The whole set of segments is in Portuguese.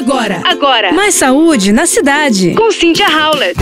Agora, Agora, mais saúde na cidade. com Cynthia Howlett.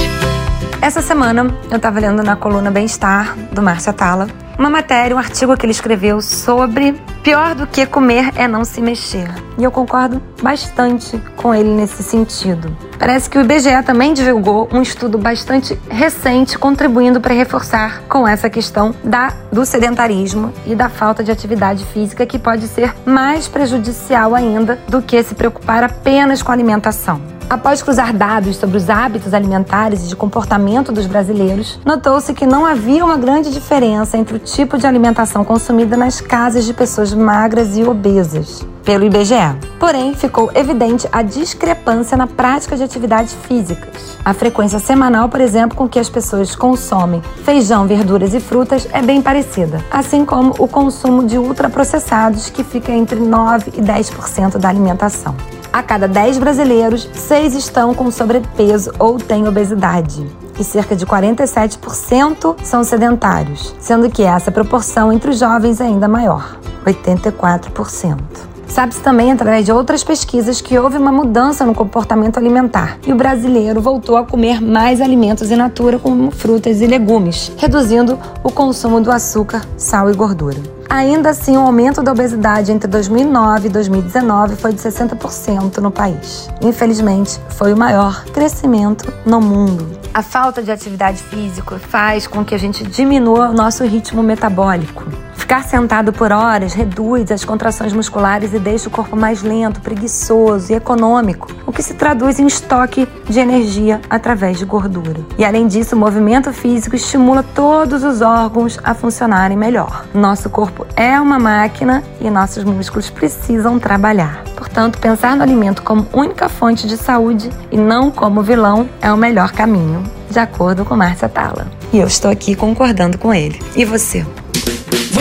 Essa semana eu estava lendo na coluna Bem-Estar, do Márcio Atala, uma matéria, um artigo que ele escreveu sobre pior do que comer é não se mexer. E eu concordo bastante com ele nesse sentido. Parece que o IBGE também divulgou um estudo bastante recente contribuindo para reforçar com essa questão da, do sedentarismo e da falta de atividade física que pode ser mais prejudicial ainda do que se preocupar apenas com a alimentação. Após cruzar dados sobre os hábitos alimentares e de comportamento dos brasileiros, notou-se que não havia uma grande diferença entre o tipo de alimentação consumida nas casas de pessoas magras e obesas, pelo IBGE. Porém, ficou evidente a discrepância na prática de atividades físicas. A frequência semanal, por exemplo, com que as pessoas consomem feijão, verduras e frutas é bem parecida, assim como o consumo de ultraprocessados, que fica entre 9 e 10% da alimentação. A cada 10 brasileiros, 6 estão com sobrepeso ou têm obesidade. E cerca de 47% são sedentários, sendo que essa proporção entre os jovens é ainda maior, 84%. Sabe-se também, através de outras pesquisas, que houve uma mudança no comportamento alimentar e o brasileiro voltou a comer mais alimentos in natura, como frutas e legumes, reduzindo o consumo do açúcar, sal e gordura. Ainda assim, o aumento da obesidade entre 2009 e 2019 foi de 60% no país. Infelizmente, foi o maior crescimento no mundo. A falta de atividade física faz com que a gente diminua o nosso ritmo metabólico. Ficar sentado por horas reduz as contrações musculares e deixa o corpo mais lento, preguiçoso e econômico, o que se traduz em estoque de energia através de gordura. E além disso, o movimento físico estimula todos os órgãos a funcionarem melhor. Nosso corpo é uma máquina e nossos músculos precisam trabalhar. Portanto, pensar no alimento como única fonte de saúde e não como vilão é o melhor caminho, de acordo com Márcia Tala. E eu estou aqui concordando com ele. E você?